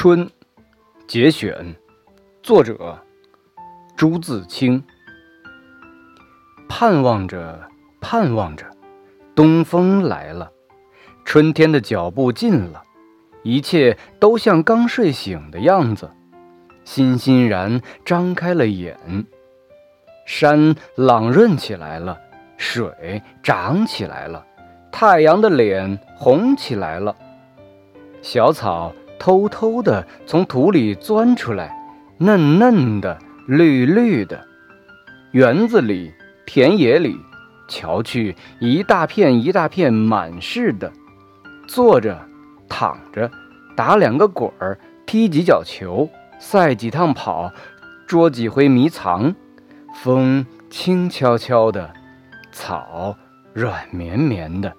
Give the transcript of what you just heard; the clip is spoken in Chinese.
春，节选，作者朱自清。盼望着，盼望着，东风来了，春天的脚步近了，一切都像刚睡醒的样子，欣欣然张开了眼。山朗润起来了，水涨起来了，太阳的脸红起来了，小草。偷偷地从土里钻出来，嫩嫩的，绿绿的。园子里、田野里，瞧去，一大片一大片满是的。坐着，躺着，打两个滚儿，踢几脚球，赛几趟跑，捉几回迷藏。风轻悄悄的，草软绵绵的。